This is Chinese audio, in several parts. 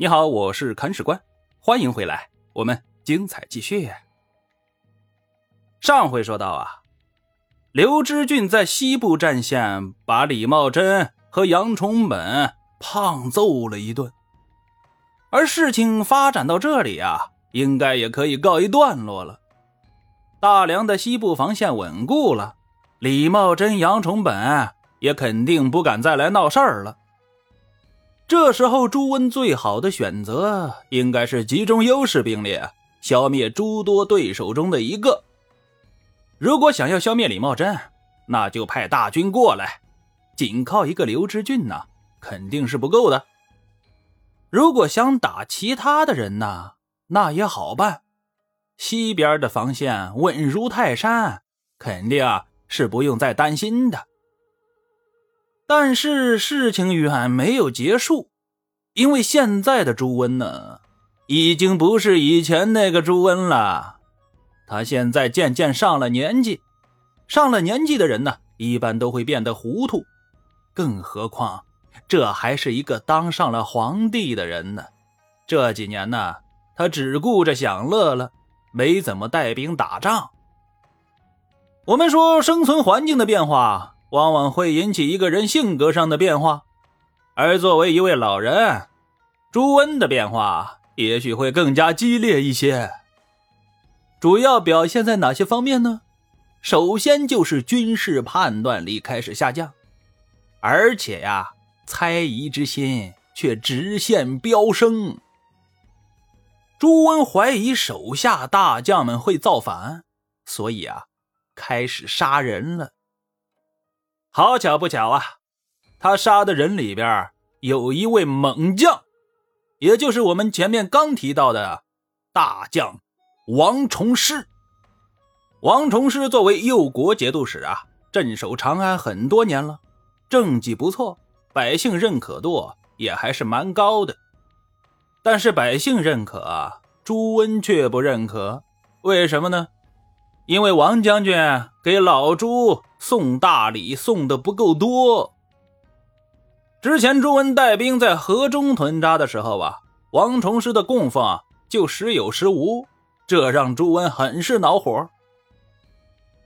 你好，我是看史官，欢迎回来，我们精彩继续。上回说到啊，刘知俊在西部战线把李茂贞和杨崇本胖揍了一顿，而事情发展到这里啊，应该也可以告一段落了。大梁的西部防线稳固了，李茂贞、杨崇本也肯定不敢再来闹事儿了。这时候，朱温最好的选择应该是集中优势兵力，消灭诸多对手中的一个。如果想要消灭李茂贞，那就派大军过来。仅靠一个刘知俊呢，肯定是不够的。如果想打其他的人呢，那也好办。西边的防线稳如泰山，肯定是不用再担心的。但是事情远没有结束，因为现在的朱温呢，已经不是以前那个朱温了。他现在渐渐上了年纪，上了年纪的人呢，一般都会变得糊涂，更何况这还是一个当上了皇帝的人呢。这几年呢，他只顾着享乐了，没怎么带兵打仗。我们说生存环境的变化。往往会引起一个人性格上的变化，而作为一位老人，朱温的变化也许会更加激烈一些。主要表现在哪些方面呢？首先就是军事判断力开始下降，而且呀，猜疑之心却直线飙升。朱温怀疑手下大将们会造反，所以啊，开始杀人了。好巧不巧啊，他杀的人里边有一位猛将，也就是我们前面刚提到的大将王重师。王重师作为右国节度使啊，镇守长安很多年了，政绩不错，百姓认可度也还是蛮高的。但是百姓认可，朱温却不认可，为什么呢？因为王将军给老朱送大礼送的不够多。之前朱温带兵在河中屯扎的时候啊，王重师的供奉就时有时无，这让朱温很是恼火。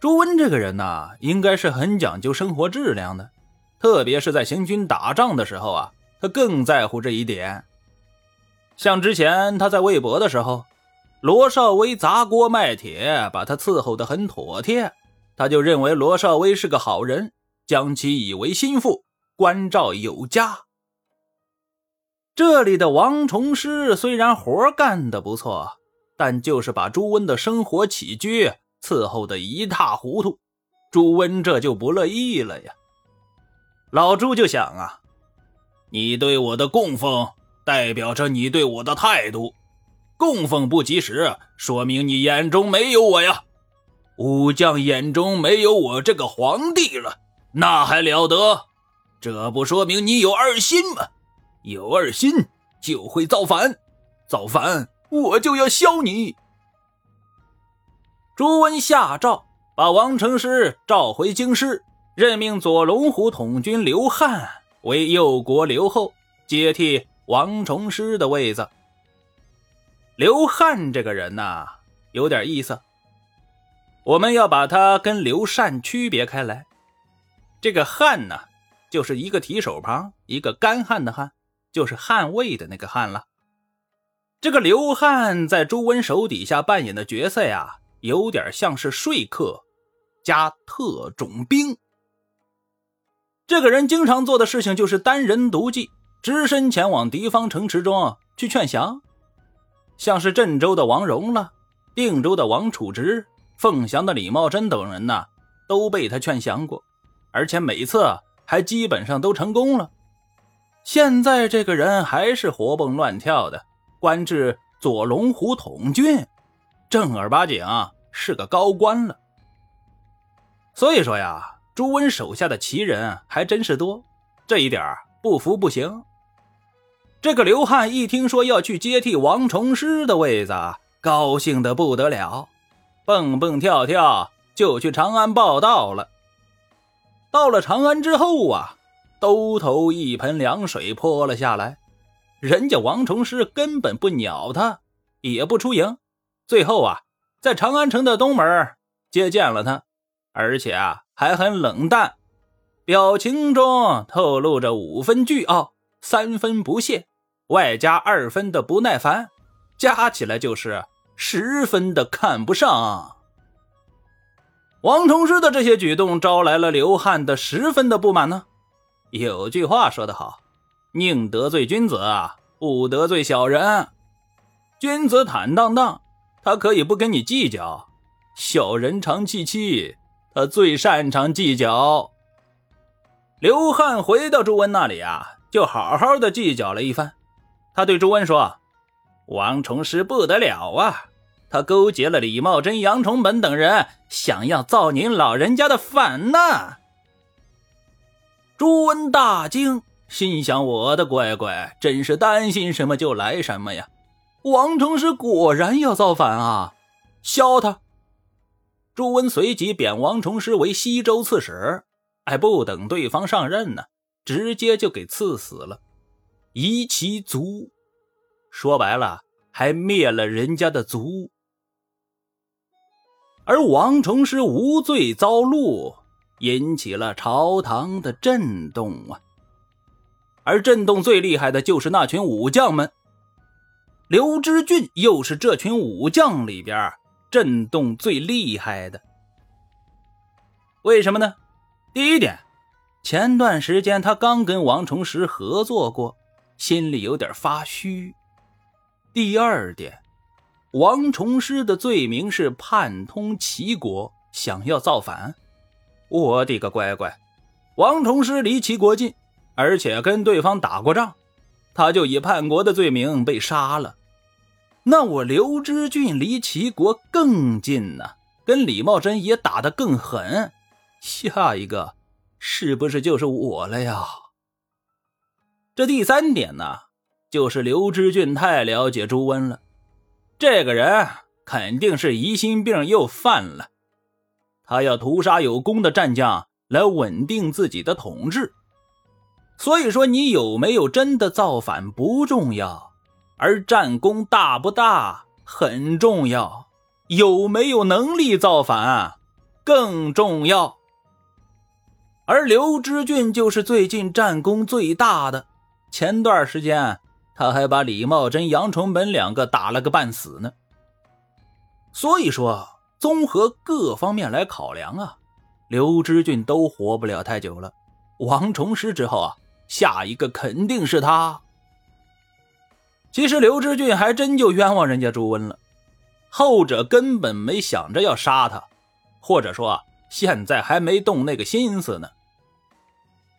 朱温这个人呐，应该是很讲究生活质量的，特别是在行军打仗的时候啊，他更在乎这一点。像之前他在魏博的时候。罗少威砸锅卖铁，把他伺候得很妥帖，他就认为罗少威是个好人，将其以为心腹，关照有加。这里的王重师虽然活干得不错，但就是把朱温的生活起居伺候得一塌糊涂，朱温这就不乐意了呀。老朱就想啊，你对我的供奉，代表着你对我的态度。供奉不及时，说明你眼中没有我呀。武将眼中没有我这个皇帝了，那还了得？这不说明你有二心吗？有二心就会造反，造反我就要削你。朱温下诏，把王成师召回京师，任命左龙虎统军刘汉为右国留后，接替王重师的位子。刘汉这个人呐，有点意思。我们要把他跟刘禅区别开来。这个汉呢，就是一个提手旁，一个干旱的旱，就是汉魏的那个汉了。这个刘汉在朱温手底下扮演的角色呀，有点像是说客加特种兵。这个人经常做的事情就是单人独骑，只身前往敌方城池中去劝降。像是郑州的王荣了，定州的王楚直，凤翔的李茂贞等人呢，都被他劝降过，而且每次还基本上都成功了。现在这个人还是活蹦乱跳的，官至左龙虎统军，正儿八经是个高官了。所以说呀，朱温手下的奇人还真是多，这一点不服不行。这个刘汉一听说要去接替王重师的位子，高兴的不得了，蹦蹦跳跳就去长安报道了。到了长安之后啊，兜头一盆凉水泼了下来，人家王重师根本不鸟他，也不出营。最后啊，在长安城的东门接见了他，而且啊还很冷淡，表情中透露着五分倨傲，三分不屑，外加二分的不耐烦，加起来就是十分的看不上。王重师的这些举动招来了刘汉的十分的不满呢。有句话说得好。宁得罪君子，不得罪小人。君子坦荡荡，他可以不跟你计较；小人长戚戚，他最擅长计较。刘汉回到朱温那里啊，就好好的计较了一番。他对朱温说：“王重师不得了啊，他勾结了李茂贞、杨崇本等人，想要造您老人家的反呢。”朱温大惊。心想：“我的乖乖，真是担心什么就来什么呀！王重师果然要造反啊！削他！”朱温随即贬王重师为西州刺史，还不等对方上任呢，直接就给赐死了，夷其族。说白了，还灭了人家的族。而王重师无罪遭戮，引起了朝堂的震动啊！而震动最厉害的就是那群武将们，刘知俊又是这群武将里边震动最厉害的。为什么呢？第一点，前段时间他刚跟王重石合作过，心里有点发虚。第二点，王崇师的罪名是叛通齐国，想要造反。我的个乖乖，王崇师离齐国近。而且跟对方打过仗，他就以叛国的罪名被杀了。那我刘知俊离齐国更近呢，跟李茂贞也打得更狠。下一个是不是就是我了呀？这第三点呢，就是刘知俊太了解朱温了，这个人肯定是疑心病又犯了，他要屠杀有功的战将来稳定自己的统治。所以说，你有没有真的造反不重要，而战功大不大很重要。有没有能力造反更重要。而刘知俊就是最近战功最大的。前段时间他还把李茂贞、杨崇本两个打了个半死呢。所以说，综合各方面来考量啊，刘知俊都活不了太久了。王重师之后啊。下一个肯定是他。其实刘知俊还真就冤枉人家朱温了，后者根本没想着要杀他，或者说现在还没动那个心思呢。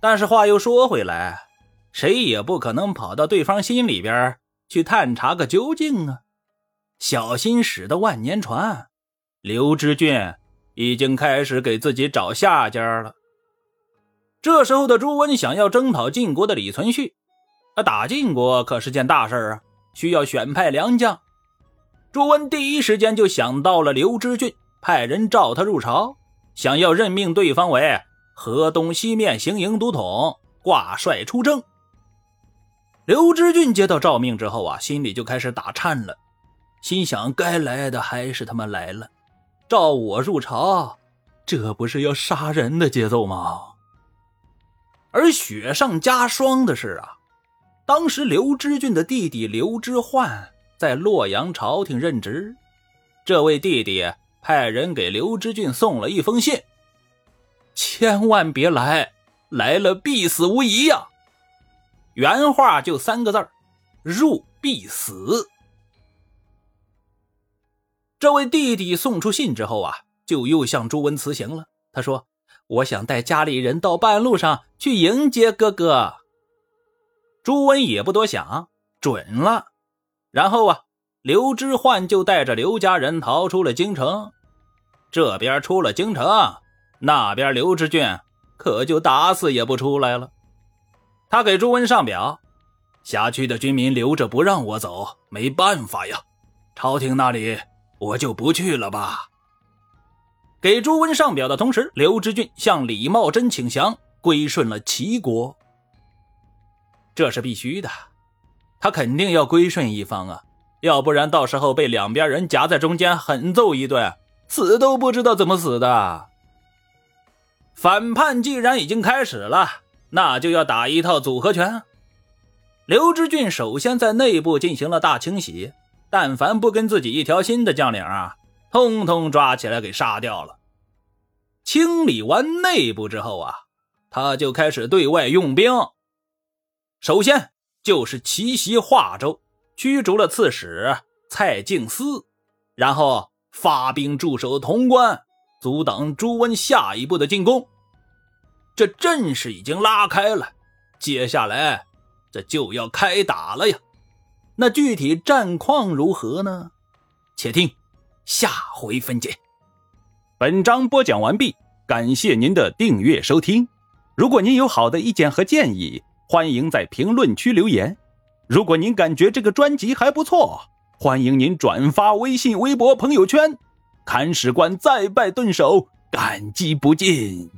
但是话又说回来，谁也不可能跑到对方心里边去探查个究竟啊！小心驶得万年船，刘知俊已经开始给自己找下家了。这时候的朱温想要征讨晋国的李存勖，他打晋国可是件大事啊，需要选派良将。朱温第一时间就想到了刘知俊，派人召他入朝，想要任命对方为河东西面行营都统，挂帅出征。刘知俊接到诏命之后啊，心里就开始打颤了，心想：该来的还是他妈来了，召我入朝，这不是要杀人的节奏吗？而雪上加霜的是啊，当时刘知俊的弟弟刘知焕在洛阳朝廷任职，这位弟弟派人给刘知俊送了一封信：“千万别来，来了必死无疑呀！”原话就三个字入必死。”这位弟弟送出信之后啊，就又向朱温辞行了。他说。我想带家里人到半路上去迎接哥哥。朱温也不多想，准了。然后啊，刘知焕就带着刘家人逃出了京城。这边出了京城，那边刘知俊可就打死也不出来了。他给朱温上表，辖区的军民留着不让我走，没办法呀。朝廷那里我就不去了吧。给朱温上表的同时，刘知俊向李茂贞请降，归顺了齐国。这是必须的。他肯定要归顺一方啊，要不然到时候被两边人夹在中间狠揍一顿，死都不知道怎么死的。反叛既然已经开始了，那就要打一套组合拳。刘知俊首先在内部进行了大清洗，但凡不跟自己一条心的将领啊，通通抓起来给杀掉了。清理完内部之后啊，他就开始对外用兵。首先就是奇袭华州，驱逐了刺史蔡敬思，然后发兵驻守潼关，阻挡朱温下一步的进攻。这阵势已经拉开了，接下来这就要开打了呀。那具体战况如何呢？且听下回分解。本章播讲完毕，感谢您的订阅收听。如果您有好的意见和建议，欢迎在评论区留言。如果您感觉这个专辑还不错，欢迎您转发微信、微博、朋友圈。看史官再拜顿首，感激不尽。